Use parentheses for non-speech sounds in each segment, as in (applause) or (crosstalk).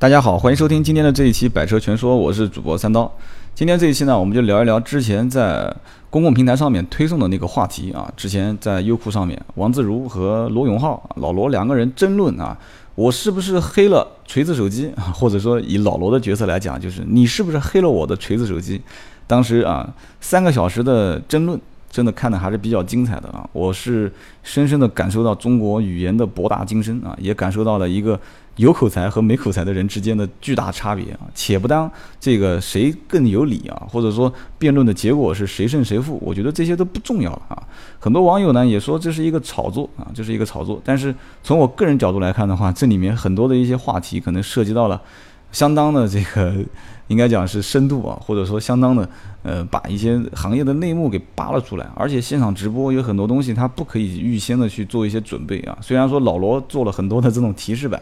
大家好，欢迎收听今天的这一期《百车全说》，我是主播三刀。今天这一期呢，我们就聊一聊之前在公共平台上面推送的那个话题啊。之前在优酷上面，王自如和罗永浩老罗两个人争论啊，我是不是黑了锤子手机？(laughs) 或者说以老罗的角色来讲，就是你是不是黑了我的锤子手机？当时啊，三个小时的争论。真的看的还是比较精彩的啊！我是深深的感受到中国语言的博大精深啊，也感受到了一个有口才和没口才的人之间的巨大差别啊。且不当这个谁更有理啊，或者说辩论的结果是谁胜谁负，我觉得这些都不重要了啊。很多网友呢也说这是一个炒作啊，这是一个炒作。但是从我个人角度来看的话，这里面很多的一些话题可能涉及到了相当的这个。应该讲是深度啊，或者说相当的，呃，把一些行业的内幕给扒了出来。而且现场直播有很多东西，它不可以预先的去做一些准备啊。虽然说老罗做了很多的这种提示板，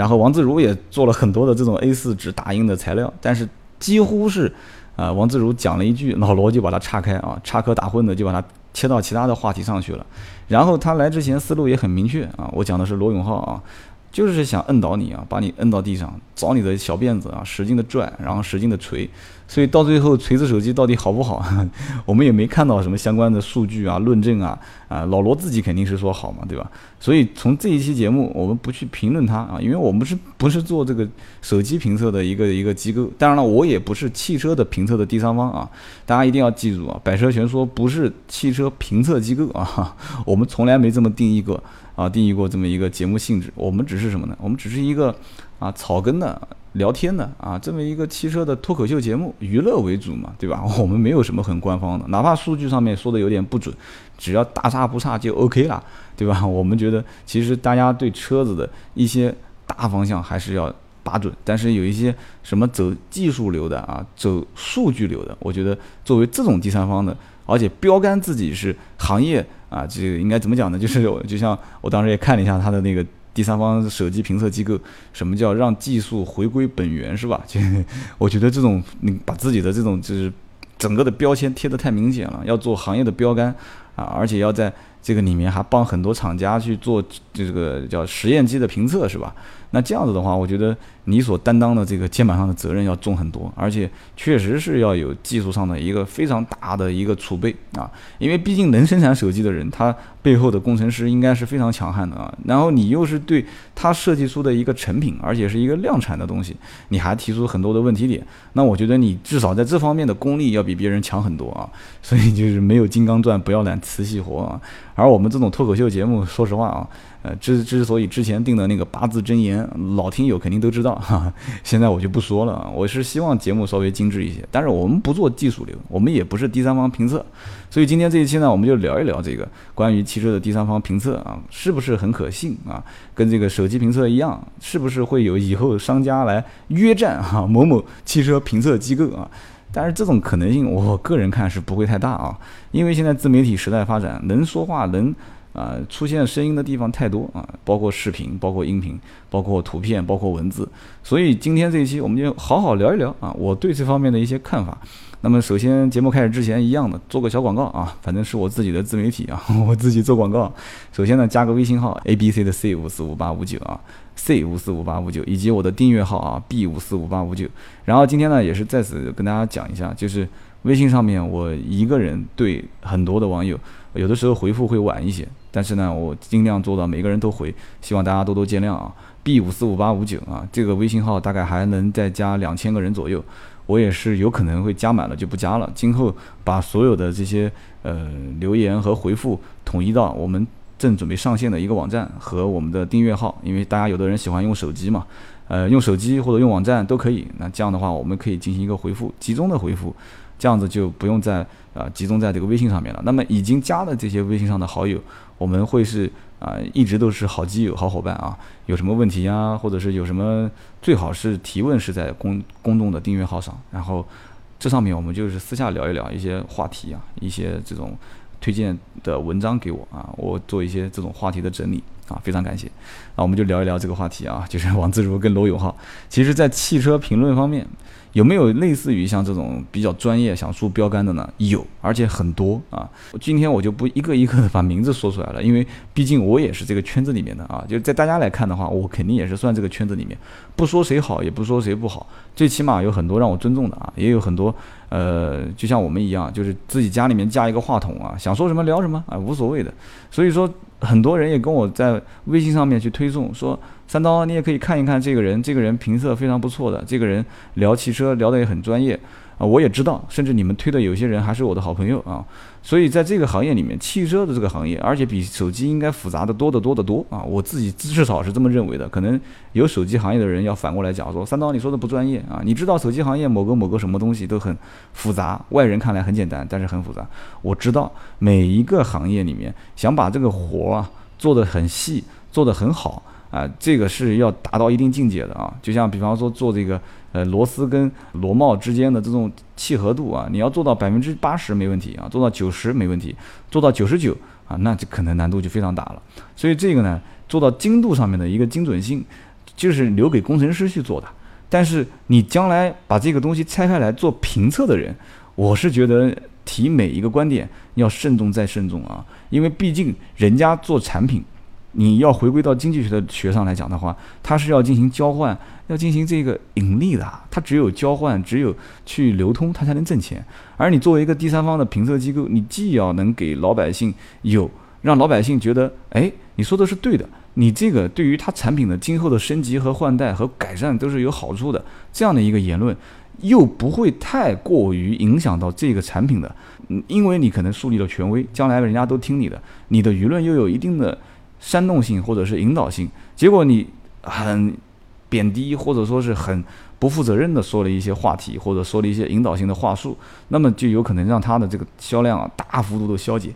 然后王自如也做了很多的这种 A4 纸打印的材料，但是几乎是，啊，王自如讲了一句，老罗就把它岔开啊，插科打诨的就把它切到其他的话题上去了。然后他来之前思路也很明确啊，我讲的是罗永浩啊。就是想摁倒你啊，把你摁到地上，找你的小辫子啊，使劲的拽，然后使劲的锤，所以到最后锤子手机到底好不好，(laughs) 我们也没看到什么相关的数据啊、论证啊啊，老罗自己肯定是说好嘛，对吧？所以从这一期节目，我们不去评论它啊，因为我们是不是做这个手机评测的一个一个机构？当然了，我也不是汽车的评测的第三方啊，大家一定要记住啊，百车全说不是汽车评测机构啊，(laughs) 我们从来没这么定义过。啊，定义过这么一个节目性质，我们只是什么呢？我们只是一个啊草根的聊天的啊这么一个汽车的脱口秀节目，娱乐为主嘛，对吧？(laughs) 我们没有什么很官方的，哪怕数据上面说的有点不准，只要大差不差就 OK 了，对吧？(laughs) 我们觉得其实大家对车子的一些大方向还是要把准，但是有一些什么走技术流的啊，走数据流的，我觉得作为这种第三方的，而且标杆自己是行业。啊，这个应该怎么讲呢？就是就像我当时也看了一下他的那个第三方手机评测机构，什么叫让技术回归本源，是吧？(laughs) 就我觉得这种你把自己的这种就是整个的标签贴得太明显了，要做行业的标杆啊，而且要在这个里面还帮很多厂家去做这个叫实验机的评测，是吧？那这样子的话，我觉得你所担当的这个肩膀上的责任要重很多，而且确实是要有技术上的一个非常大的一个储备啊，因为毕竟能生产手机的人，他背后的工程师应该是非常强悍的啊。然后你又是对他设计出的一个成品，而且是一个量产的东西，你还提出很多的问题点，那我觉得你至少在这方面的功力要比别人强很多啊。所以就是没有金刚钻不要揽瓷器活啊。而我们这种脱口秀节目，说实话啊。呃，之之所以之前定的那个八字真言，老听友肯定都知道 (laughs) 哈。现在我就不说了，我是希望节目稍微精致一些，但是我们不做技术流，我们也不是第三方评测，所以今天这一期呢，我们就聊一聊这个关于汽车的第三方评测啊，是不是很可信啊？跟这个手机评测一样，是不是会有以后商家来约战哈某某汽车评测机构啊？但是这种可能性，我个人看是不会太大啊，因为现在自媒体时代发展，能说话能。啊，出现声音的地方太多啊，包括视频，包括音频，包括图片，包括文字。所以今天这一期我们就好好聊一聊啊，我对这方面的一些看法。那么首先节目开始之前，一样的做个小广告啊，反正是我自己的自媒体啊，(laughs) 我自己做广告。首先呢，加个微信号 A B C 的 C 五四五八五九啊，C 五四五八五九，以及我的订阅号啊 B 五四五八五九。然后今天呢，也是在此跟大家讲一下，就是微信上面我一个人对很多的网友，有的时候回复会晚一些。但是呢，我尽量做到每个人都回，希望大家多多见谅啊。B 五四五八五九啊，这个微信号大概还能再加两千个人左右，我也是有可能会加满了就不加了。今后把所有的这些呃留言和回复统一到我们正准备上线的一个网站和我们的订阅号，因为大家有的人喜欢用手机嘛，呃，用手机或者用网站都可以。那这样的话，我们可以进行一个回复，集中的回复。这样子就不用再啊集中在这个微信上面了。那么已经加的这些微信上的好友，我们会是啊一直都是好基友、好伙伴啊。有什么问题呀，或者是有什么，最好是提问是在公公众的订阅号上，然后这上面我们就是私下聊一聊一些话题啊，一些这种推荐的文章给我啊，我做一些这种话题的整理啊，非常感谢。那我们就聊一聊这个话题啊，就是王自如跟罗永浩。其实，在汽车评论方面。有没有类似于像这种比较专业想竖标杆的呢？有，而且很多啊。今天我就不一个一个的把名字说出来了，因为毕竟我也是这个圈子里面的啊。就在大家来看的话，我肯定也是算这个圈子里面，不说谁好，也不说谁不好，最起码有很多让我尊重的啊，也有很多呃，就像我们一样，就是自己家里面架一个话筒啊，想说什么聊什么啊，无所谓的。所以说，很多人也跟我在微信上面去推送说。三刀，你也可以看一看这个人，这个人评测非常不错的，这个人聊汽车聊得也很专业啊，我也知道，甚至你们推的有些人还是我的好朋友啊，所以在这个行业里面，汽车的这个行业，而且比手机应该复杂的多得多得多啊，我自己至少是这么认为的，可能有手机行业的人要反过来讲说，三刀你说的不专业啊，你知道手机行业某个某个什么东西都很复杂，外人看来很简单，但是很复杂，我知道每一个行业里面想把这个活啊做得很细，做得很好。啊，这个是要达到一定境界的啊，就像比方说做这个呃螺丝跟螺帽之间的这种契合度啊，你要做到百分之八十没问题啊，做到九十没问题，做到九十九啊，那就可能难度就非常大了。所以这个呢，做到精度上面的一个精准性，就是留给工程师去做的。但是你将来把这个东西拆开来做评测的人，我是觉得提每一个观点要慎重再慎重啊，因为毕竟人家做产品。你要回归到经济学的学上来讲的话，它是要进行交换，要进行这个盈利的。它只有交换，只有去流通，它才能挣钱。而你作为一个第三方的评测机构，你既要能给老百姓有让老百姓觉得，哎，你说的是对的，你这个对于它产品的今后的升级和换代和改善都是有好处的，这样的一个言论，又不会太过于影响到这个产品的，嗯，因为你可能树立了权威，将来人家都听你的，你的舆论又有一定的。煽动性或者是引导性，结果你很贬低或者说是很不负责任的说了一些话题，或者说了一些引导性的话术，那么就有可能让它的这个销量啊大幅度的消解。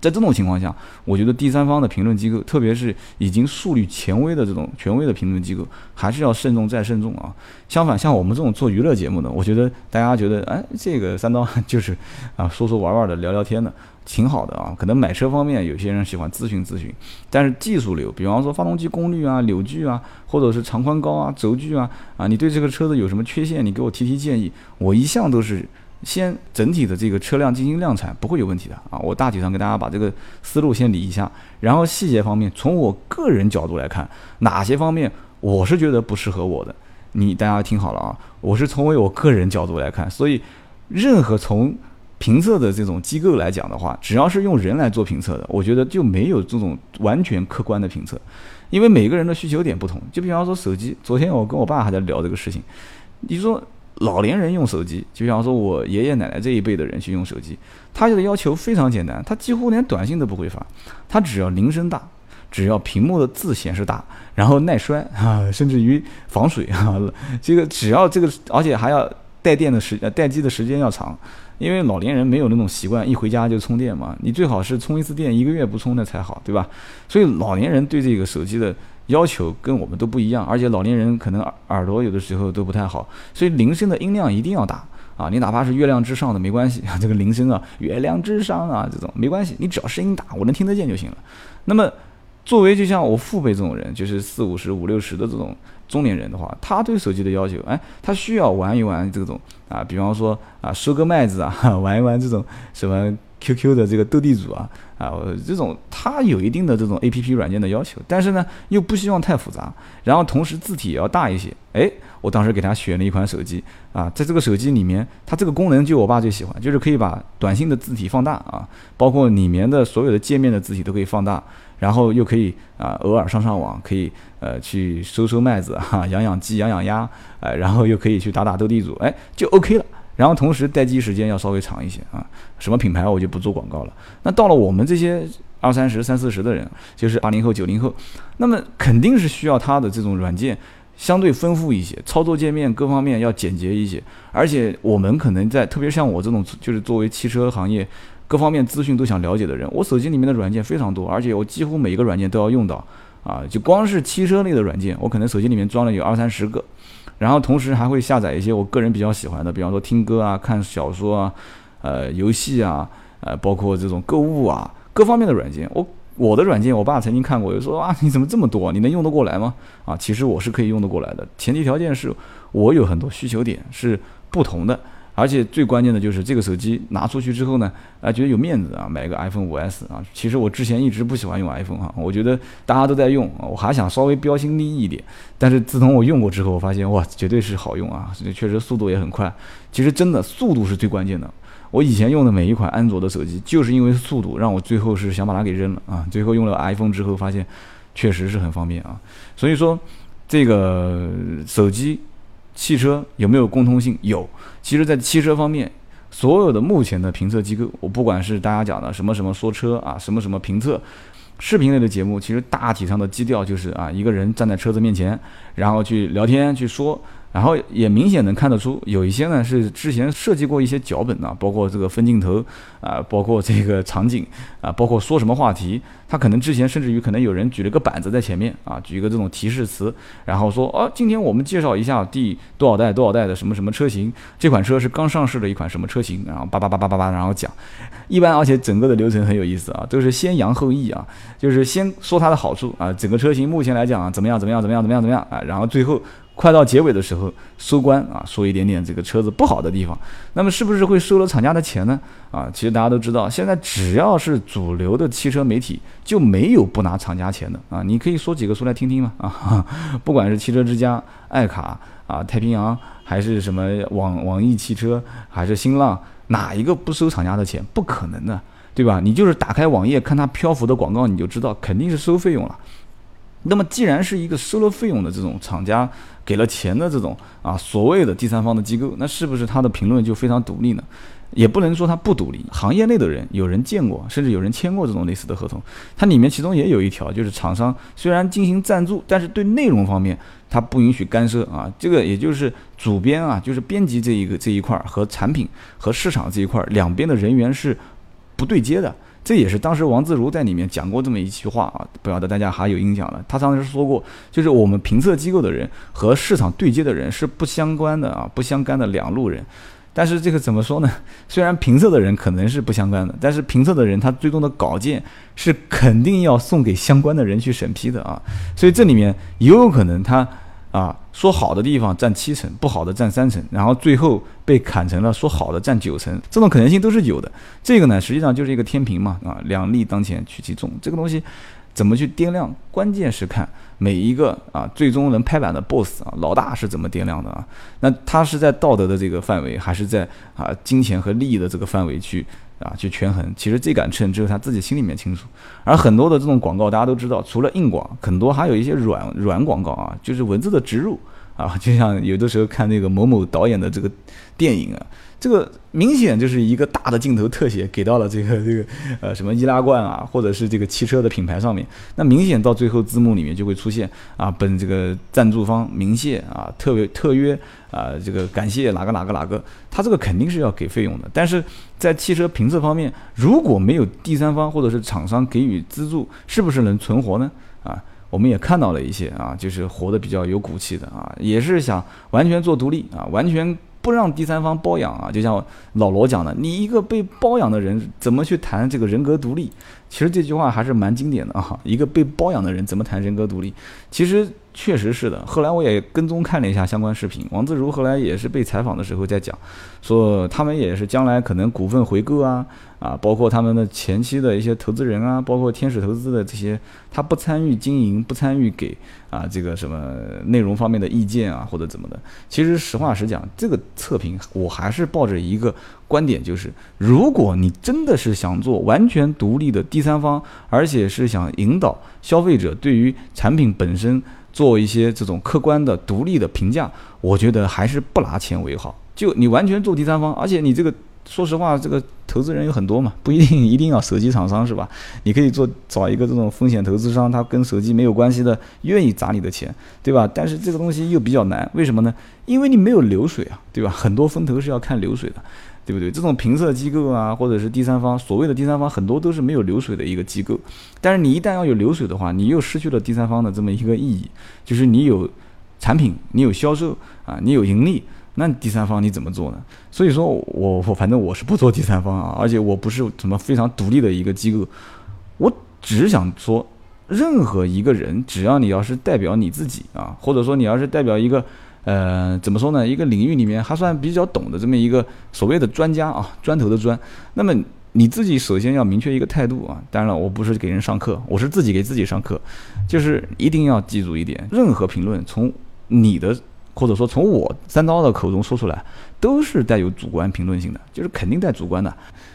在这种情况下，我觉得第三方的评论机构，特别是已经树立权威的这种权威的评论机构，还是要慎重再慎重啊。相反，像我们这种做娱乐节目的，我觉得大家觉得，哎，这个三刀就是啊说说玩玩的，聊聊天的。挺好的啊，可能买车方面有些人喜欢咨询咨询，但是技术流，比方说发动机功率啊、扭矩啊，或者是长宽高啊、轴距啊，啊，你对这个车子有什么缺陷，你给我提提建议。我一向都是先整体的这个车辆进行量产，不会有问题的啊。我大体上给大家把这个思路先理一下，然后细节方面，从我个人角度来看，哪些方面我是觉得不适合我的，你大家听好了啊，我是从为我个人角度来看，所以任何从评测的这种机构来讲的话，只要是用人来做评测的，我觉得就没有这种完全客观的评测，因为每个人的需求点不同。就比方说手机，昨天我跟我爸还在聊这个事情。你说老年人用手机，就比方说我爷爷奶奶这一辈的人去用手机，他的要求非常简单，他几乎连短信都不会发，他只要铃声大，只要屏幕的字显示大，然后耐摔啊，甚至于防水啊，这个只要这个，而且还要带电的时呃待机的时间要长。因为老年人没有那种习惯，一回家就充电嘛。你最好是充一次电，一个月不充的才好，对吧？所以老年人对这个手机的要求跟我们都不一样，而且老年人可能耳耳朵有的时候都不太好，所以铃声的音量一定要大啊！你哪怕是月亮之上的没关系啊，(laughs) 这个铃声啊，月亮之上啊这种没关系，你只要声音大，我能听得见就行了。那么，作为就像我父辈这种人，就是四五十、五六十的这种。中年人的话，他对手机的要求，哎，他需要玩一玩这种啊，比方说啊，收割麦子啊，(laughs) 玩一玩这种什么 QQ 的这个斗地主啊，啊，这种他有一定的这种 APP 软件的要求，但是呢，又不希望太复杂，然后同时字体也要大一些。哎，我当时给他选了一款手机啊，在这个手机里面，它这个功能就我爸最喜欢，就是可以把短信的字体放大啊，包括里面的所有的界面的字体都可以放大。然后又可以啊，偶尔上上网，可以呃去收收麦子哈，养养鸡，养养鸭，哎，然后又可以去打打斗地主，哎，就 OK 了。然后同时待机时间要稍微长一些啊。什么品牌我就不做广告了。那到了我们这些二三十、三四十的人，就是八零后、九零后，那么肯定是需要它的这种软件相对丰富一些，操作界面各方面要简洁一些。而且我们可能在，特别像我这种，就是作为汽车行业。各方面资讯都想了解的人，我手机里面的软件非常多，而且我几乎每一个软件都要用到，啊，就光是汽车类的软件，我可能手机里面装了有二三十个，然后同时还会下载一些我个人比较喜欢的，比方说听歌啊、看小说啊、呃游戏啊、呃包括这种购物啊各方面的软件，我我的软件，我爸曾经看过，就说啊，你怎么这么多？你能用得过来吗？啊，其实我是可以用得过来的，前提条件是我有很多需求点是不同的。而且最关键的就是这个手机拿出去之后呢，啊，觉得有面子啊，买个 iPhone 5S 啊。其实我之前一直不喜欢用 iPhone 哈，我觉得大家都在用，我还想稍微标新立异一点。但是自从我用过之后，我发现哇，绝对是好用啊，确实速度也很快。其实真的速度是最关键的。我以前用的每一款安卓的手机，就是因为速度让我最后是想把它给扔了啊。最后用了 iPhone 之后，发现确实是很方便啊。所以说这个手机。汽车有没有共通性？有。其实，在汽车方面，所有的目前的评测机构，我不管是大家讲的什么什么说车啊，什么什么评测，视频类的节目，其实大体上的基调就是啊，一个人站在车子面前，然后去聊天去说。然后也明显能看得出，有一些呢是之前设计过一些脚本啊，包括这个分镜头啊，包括这个场景啊，包括说什么话题，他可能之前甚至于可能有人举了个板子在前面啊，举一个这种提示词，然后说哦，今天我们介绍一下第多少代多少代的什么什么车型，这款车是刚上市的一款什么车型，然后叭叭叭叭叭叭，然后讲，一般而且整个的流程很有意思啊，都是先扬后抑啊，就是先说它的好处啊，整个车型目前来讲啊怎么样怎么样怎么样怎么样怎么样啊，然后最后。快到结尾的时候收官啊，说一点点这个车子不好的地方，那么是不是会收了厂家的钱呢？啊，其实大家都知道，现在只要是主流的汽车媒体就没有不拿厂家钱的啊。你可以说几个出来听听嘛啊，(laughs) 不管是汽车之家、爱卡啊、太平洋，还是什么网网易汽车，还是新浪，哪一个不收厂家的钱？不可能的，对吧？你就是打开网页看它漂浮的广告，你就知道肯定是收费用了。那么既然是一个收了费用的这种厂家。给了钱的这种啊，所谓的第三方的机构，那是不是他的评论就非常独立呢？也不能说他不独立。行业内的人有人见过，甚至有人签过这种类似的合同，它里面其中也有一条，就是厂商虽然进行赞助，但是对内容方面他不允许干涉啊。这个也就是主编啊，就是编辑这一个这一块儿和产品和市场这一块儿两边的人员是不对接的。这也是当时王自如在里面讲过这么一句话啊，不晓得大家还有印象了。他当时说过，就是我们评测机构的人和市场对接的人是不相关的啊，不相干的两路人。但是这个怎么说呢？虽然评测的人可能是不相干的，但是评测的人他最终的稿件是肯定要送给相关的人去审批的啊。所以这里面也有可能他。啊，说好的地方占七成，不好的占三成，然后最后被砍成了说好的占九成，这种可能性都是有的。这个呢，实际上就是一个天平嘛，啊，两利当前取其重，这个东西怎么去掂量？关键是看每一个啊，最终能拍板的 boss 啊，老大是怎么掂量的啊？那他是在道德的这个范围，还是在啊金钱和利益的这个范围去？啊，去权衡，其实这杆秤只有他自己心里面清楚。而很多的这种广告，大家都知道，除了硬广，很多还有一些软软广告啊，就是文字的植入啊，就像有的时候看那个某某导演的这个电影啊。这个明显就是一个大的镜头特写给到了这个这个呃什么易拉罐啊，或者是这个汽车的品牌上面，那明显到最后字幕里面就会出现啊，本这个赞助方明谢啊，特别特约啊，这个感谢哪个哪个哪个，他这个肯定是要给费用的。但是在汽车评测方面，如果没有第三方或者是厂商给予资助，是不是能存活呢？啊，我们也看到了一些啊，就是活得比较有骨气的啊，也是想完全做独立啊，完全。不让第三方包养啊，就像老罗讲的，你一个被包养的人怎么去谈这个人格独立？其实这句话还是蛮经典的啊。一个被包养的人怎么谈人格独立？其实确实是的。后来我也跟踪看了一下相关视频，王自如后来也是被采访的时候在讲，说他们也是将来可能股份回购啊。啊，包括他们的前期的一些投资人啊，包括天使投资的这些，他不参与经营，不参与给啊这个什么内容方面的意见啊，或者怎么的。其实实话实讲，这个测评我还是抱着一个观点，就是如果你真的是想做完全独立的第三方，而且是想引导消费者对于产品本身做一些这种客观的独立的评价，我觉得还是不拿钱为好。就你完全做第三方，而且你这个。说实话，这个投资人有很多嘛，不一定一定要手机厂商是吧？你可以做找一个这种风险投资商，他跟手机没有关系的，愿意砸你的钱，对吧？但是这个东西又比较难，为什么呢？因为你没有流水啊，对吧？很多风投是要看流水的，对不对？这种评测机构啊，或者是第三方，所谓的第三方，很多都是没有流水的一个机构。但是你一旦要有流水的话，你又失去了第三方的这么一个意义，就是你有产品，你有销售啊，你有盈利。那第三方你怎么做呢？所以说我我反正我是不做第三方啊，而且我不是什么非常独立的一个机构，我只想说，任何一个人，只要你要是代表你自己啊，或者说你要是代表一个，呃，怎么说呢？一个领域里面还算比较懂的这么一个所谓的专家啊，砖头的砖，那么你自己首先要明确一个态度啊。当然了，我不是给人上课，我是自己给自己上课，就是一定要记住一点，任何评论从你的。或者说从我三刀的口中说出来，都是带有主观评论性的，就是肯定带主观的。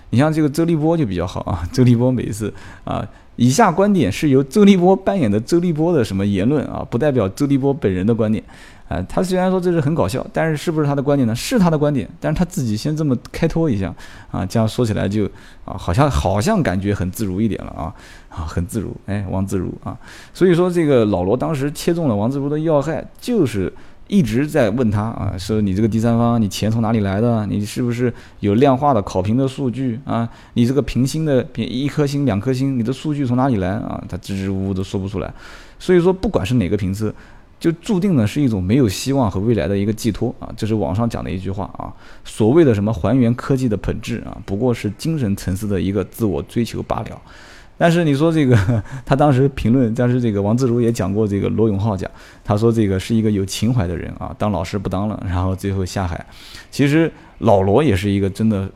你像这个周立波就比较好啊，(laughs) 周立波每次啊，以下观点是由周立波扮演的周立波的什么言论啊，不代表周立波本人的观点。啊，他虽然说这是很搞笑，但是是不是他的观点呢？是他的观点，但是他自己先这么开脱一下啊，这样说起来就啊，好像好像感觉很自如一点了啊啊，很自如，哎，王自如啊。所以说这个老罗当时切中了王自如的要害，就是。一直在问他啊，说你这个第三方，你钱从哪里来的？你是不是有量化的考评的数据啊？你这个评星的评一颗星、两颗星，你的数据从哪里来啊？他支支吾吾都说不出来。所以说，不管是哪个评测，就注定呢是一种没有希望和未来的一个寄托啊。这是网上讲的一句话啊。所谓的什么还原科技的本质啊，不过是精神层次的一个自我追求罢了。但是你说这个，(laughs) 他当时评论，但是这个王自如也讲过这个罗永浩讲，他说这个是一个有情怀的人啊，当老师不当了，然后最后下海。其实老罗也是一个真的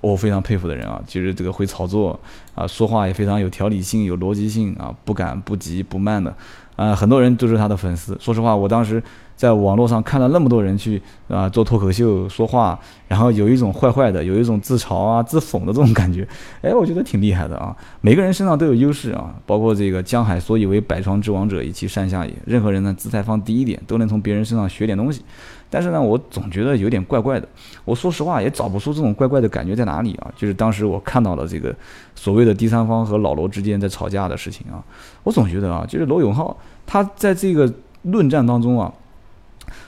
我非常佩服的人啊，其实这个会炒作啊，说话也非常有条理性、有逻辑性啊，不赶不急不慢的啊，很多人都是他的粉丝。说实话，我当时。在网络上看了那么多人去啊做脱口秀说话，然后有一种坏坏的，有一种自嘲啊自讽的这种感觉，哎，我觉得挺厉害的啊。每个人身上都有优势啊，包括这个江海所以为百床之王者，以其善下也。任何人呢姿态放低一点，都能从别人身上学点东西。但是呢，我总觉得有点怪怪的。我说实话也找不出这种怪怪的感觉在哪里啊。就是当时我看到了这个所谓的第三方和老罗之间在吵架的事情啊，我总觉得啊，就是罗永浩他在这个论战当中啊。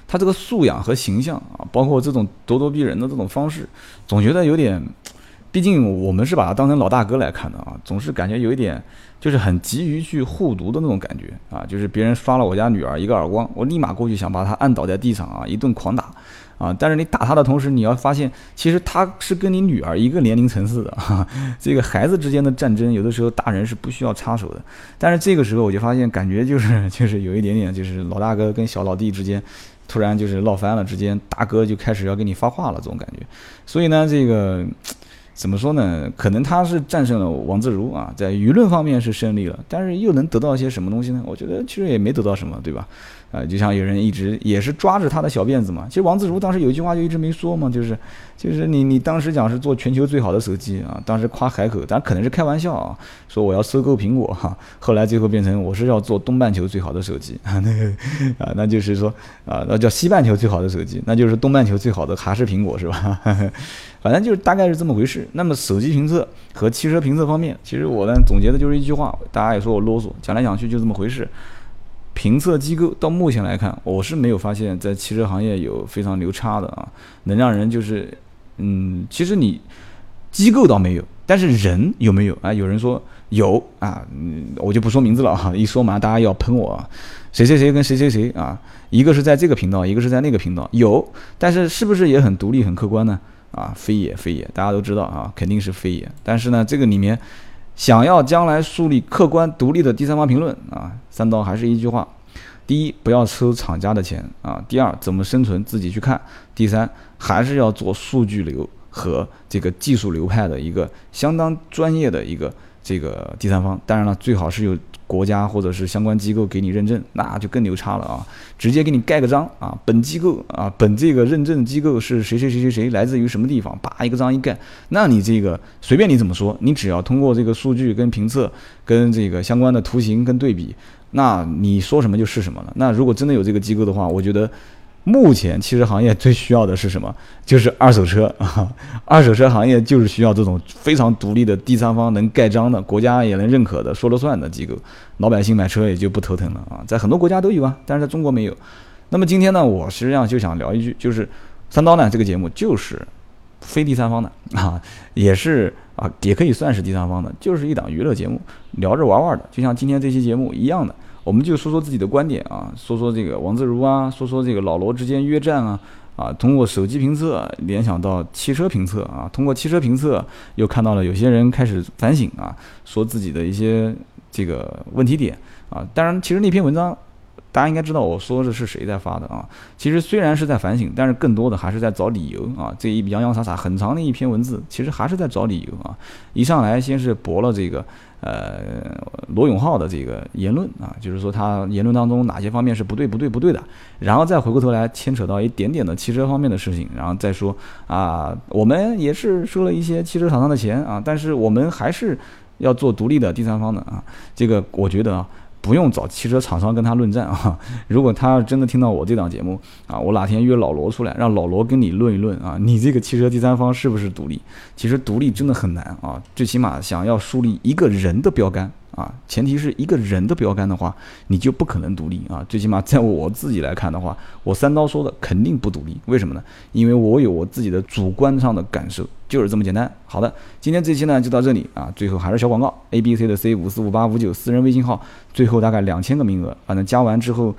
他这个素养和形象啊，包括这种咄咄逼人的这种方式，总觉得有点，毕竟我们是把他当成老大哥来看的啊，总是感觉有一点，就是很急于去护犊的那种感觉啊，就是别人刷了我家女儿一个耳光，我立马过去想把他按倒在地上啊，一顿狂打啊，但是你打他的同时，你要发现其实他是跟你女儿一个年龄层次的哈，(laughs) 这个孩子之间的战争，有的时候大人是不需要插手的，但是这个时候我就发现，感觉就是就是有一点点，就是老大哥跟小老弟之间。突然就是闹翻了，之间大哥就开始要给你发话了，这种感觉。所以呢，这个怎么说呢？可能他是战胜了王自如啊，在舆论方面是胜利了，但是又能得到一些什么东西呢？我觉得其实也没得到什么，对吧？啊，就像有人一直也是抓着他的小辫子嘛。其实王自如当时有一句话就一直没说嘛，就是，就是你你当时讲是做全球最好的手机啊，当时夸海口，但可能是开玩笑啊，说我要收购苹果哈。后来最后变成我是要做东半球最好的手机啊，那个啊，那就是说啊，那叫西半球最好的手机，那就是东半球最好的还是苹果是吧？(laughs) 反正就是大概是这么回事。那么手机评测和汽车评测方面，其实我呢总结的就是一句话，大家也说我啰嗦，讲来讲去就这么回事。评测机构到目前来看，我是没有发现，在汽车行业有非常牛叉的啊，能让人就是，嗯，其实你机构倒没有，但是人有没有啊？有人说有啊，我就不说名字了哈，一说嘛大家要喷我，谁谁谁跟谁谁谁啊，一个是在这个频道，一个是在那个频道，有，但是是不是也很独立很客观呢？啊，非也非也，大家都知道啊，肯定是非也，但是呢，这个里面。想要将来树立客观独立的第三方评论啊，三刀还是一句话：第一，不要收厂家的钱啊；第二，怎么生存自己去看；第三，还是要做数据流和这个技术流派的一个相当专业的一个这个第三方。当然了，最好是有。国家或者是相关机构给你认证，那就更牛叉了啊！直接给你盖个章啊，本机构啊，本这个认证机构是谁谁谁谁谁，来自于什么地方，叭一个章一盖，那你这个随便你怎么说，你只要通过这个数据跟评测，跟这个相关的图形跟对比，那你说什么就是什么了。那如果真的有这个机构的话，我觉得。目前汽车行业最需要的是什么？就是二手车啊！(laughs) 二手车行业就是需要这种非常独立的第三方能盖章的、国家也能认可的、说了算的机构，老百姓买车也就不头疼了啊！在很多国家都有啊，但是在中国没有。那么今天呢，我实际上就想聊一句，就是三刀呢这个节目就是非第三方的啊，也是啊，也可以算是第三方的，就是一档娱乐节目，聊着玩玩的，就像今天这期节目一样的。我们就说说自己的观点啊，说说这个王自如啊，说说这个老罗之间约战啊，啊，通过手机评测联想到汽车评测啊，通过汽车评测又看到了有些人开始反省啊，说自己的一些这个问题点啊。当然，其实那篇文章。大家应该知道我说的是谁在发的啊？其实虽然是在反省，但是更多的还是在找理由啊。这一洋洋洒洒很长的一篇文字，其实还是在找理由啊。一上来先是驳了这个呃罗永浩的这个言论啊，就是说他言论当中哪些方面是不对不对不对的，然后再回过头来牵扯到一点点的汽车方面的事情，然后再说啊，我们也是收了一些汽车厂商的钱啊，但是我们还是要做独立的第三方的啊。这个我觉得啊。不用找汽车厂商跟他论战啊！(laughs) 如果他要真的听到我这档节目啊，我哪天约老罗出来，让老罗跟你论一论啊，你这个汽车第三方是不是独立？其实独立真的很难啊，最起码想要树立一个人的标杆。啊，前提是一个人的标杆的话，你就不可能独立啊。最起码在我自己来看的话，我三刀说的肯定不独立。为什么呢？因为我有我自己的主观上的感受，就是这么简单。好的，今天这期呢就到这里啊。最后还是小广告，A B C 的 C 五四五八五九私人微信号，最后大概两千个名额，反正加完之后。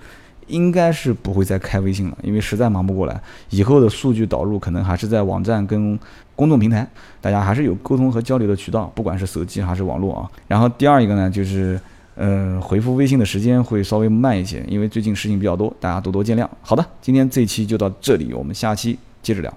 应该是不会再开微信了，因为实在忙不过来。以后的数据导入可能还是在网站跟公众平台，大家还是有沟通和交流的渠道，不管是手机还是网络啊。然后第二一个呢，就是呃回复微信的时间会稍微慢一些，因为最近事情比较多，大家多多见谅。好的，今天这期就到这里，我们下期接着聊。